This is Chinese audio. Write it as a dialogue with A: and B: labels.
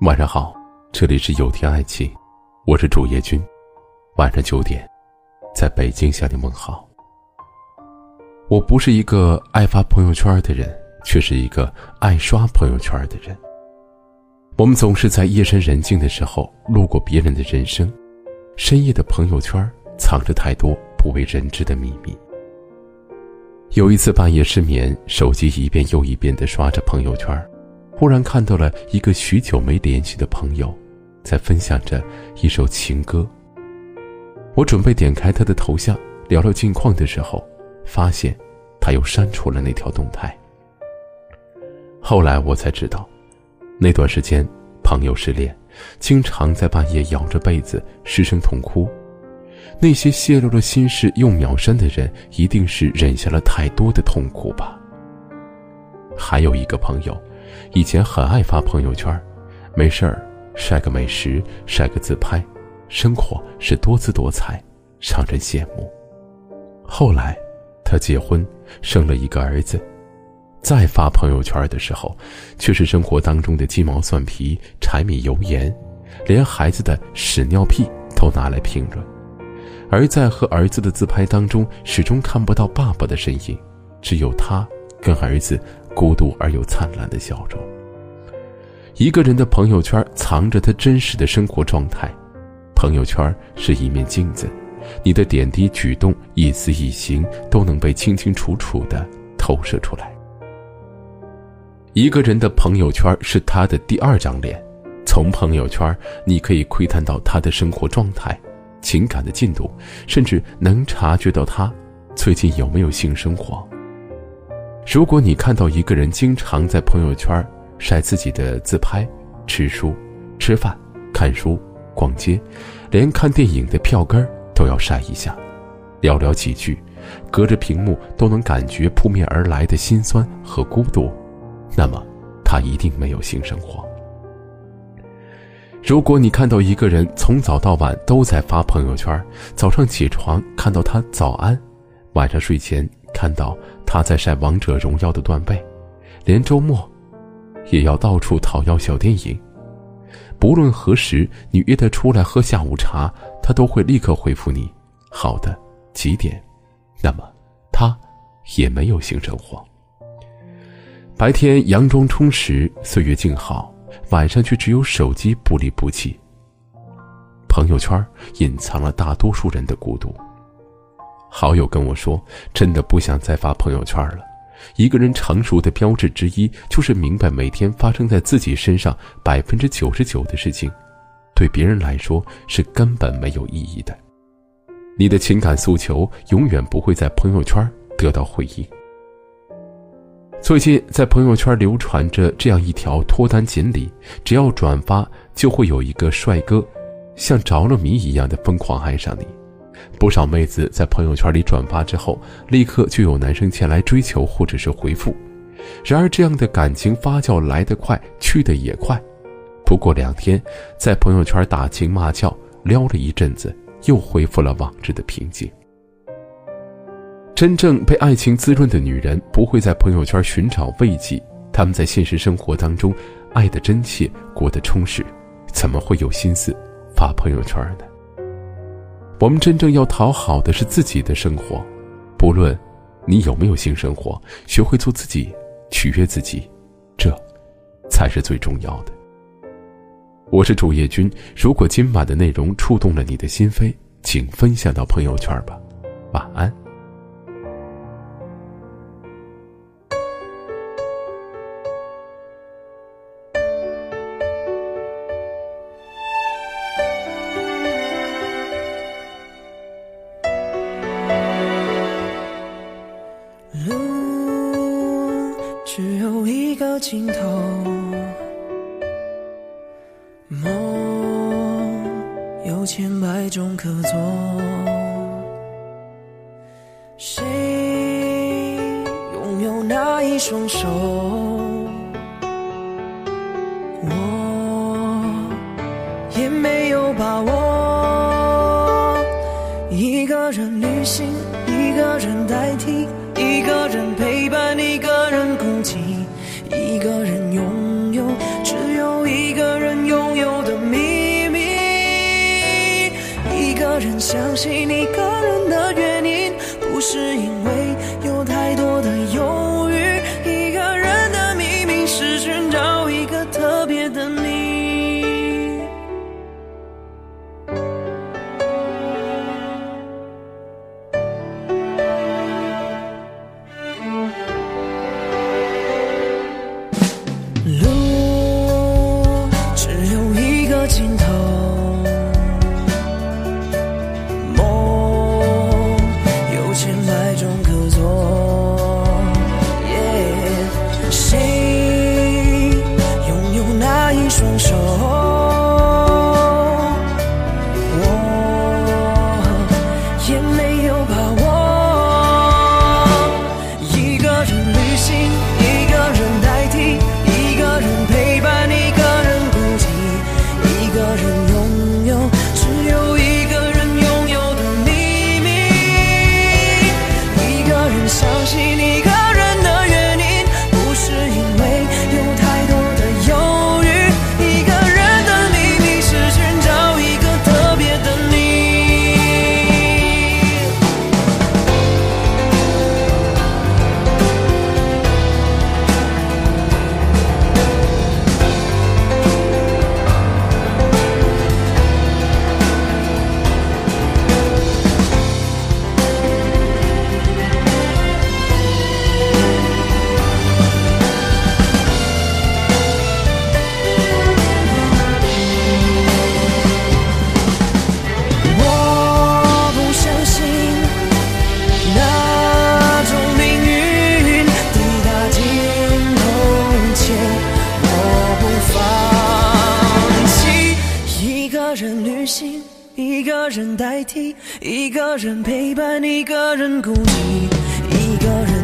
A: 晚上好，这里是有天爱情，我是主页君。晚上九点，在北京向你问好。我不是一个爱发朋友圈的人，却是一个爱刷朋友圈的人。我们总是在夜深人静的时候路过别人的人生，深夜的朋友圈藏着太多不为人知的秘密。有一次半夜失眠，手机一遍又一遍的刷着朋友圈。忽然看到了一个许久没联系的朋友，在分享着一首情歌。我准备点开他的头像聊聊近况的时候，发现他又删除了那条动态。后来我才知道，那段时间朋友失恋，经常在半夜咬着被子失声痛哭。那些泄露了心事又秒删的人，一定是忍下了太多的痛苦吧。还有一个朋友。以前很爱发朋友圈，没事儿晒个美食，晒个自拍，生活是多姿多彩，让人羡慕。后来，他结婚，生了一个儿子，再发朋友圈的时候，却是生活当中的鸡毛蒜皮、柴米油盐，连孩子的屎尿屁都拿来评论。而在和儿子的自拍当中，始终看不到爸爸的身影，只有他跟儿子。孤独而又灿烂的笑容。一个人的朋友圈藏着他真实的生活状态，朋友圈是一面镜子，你的点滴举动、一丝一行都能被清清楚楚的透射出来。一个人的朋友圈是他的第二张脸，从朋友圈你可以窥探到他的生活状态、情感的进度，甚至能察觉到他最近有没有性生活。如果你看到一个人经常在朋友圈晒自己的自拍、吃书、吃饭、看书、逛街，连看电影的票根都要晒一下，寥寥几句，隔着屏幕都能感觉扑面而来的心酸和孤独，那么他一定没有性生活。如果你看到一个人从早到晚都在发朋友圈，早上起床看到他早安，晚上睡前。看到他在晒王者荣耀的断背，连周末也要到处讨要小电影。不论何时你约他出来喝下午茶，他都会立刻回复你：“好的，几点？”那么他也没有性生活。白天佯装充实，岁月静好，晚上却只有手机不离不弃。朋友圈隐藏了大多数人的孤独。好友跟我说：“真的不想再发朋友圈了。一个人成熟的标志之一，就是明白每天发生在自己身上百分之九十九的事情，对别人来说是根本没有意义的。你的情感诉求永远不会在朋友圈得到回应。”最近在朋友圈流传着这样一条脱单锦鲤：只要转发，就会有一个帅哥，像着了迷一样的疯狂爱上你。不少妹子在朋友圈里转发之后，立刻就有男生前来追求或者是回复。然而，这样的感情发酵来得快，去得也快。不过两天，在朋友圈打情骂俏，撩了一阵子，又恢复了往日的平静。真正被爱情滋润的女人，不会在朋友圈寻找慰藉，她们在现实生活当中，爱的真切，过得充实，怎么会有心思发朋友圈呢？我们真正要讨好的是自己的生活，不论你有没有性生活，学会做自己，取悦自己，这才是最重要的。我是主页君，如果今晚的内容触动了你的心扉，请分享到朋友圈吧。晚安。
B: 有一个尽头，梦有千百种可做，谁拥有那一双手？我也没有把握。一个人旅行，一个人代替，一个人陪，一个人拥有只有一个人拥有的秘密。一个人相信一个人的原因不是因为路只有一个尽头。梦有千百种可做 yeah 谁个人代替一个人陪伴一个人孤寂一个人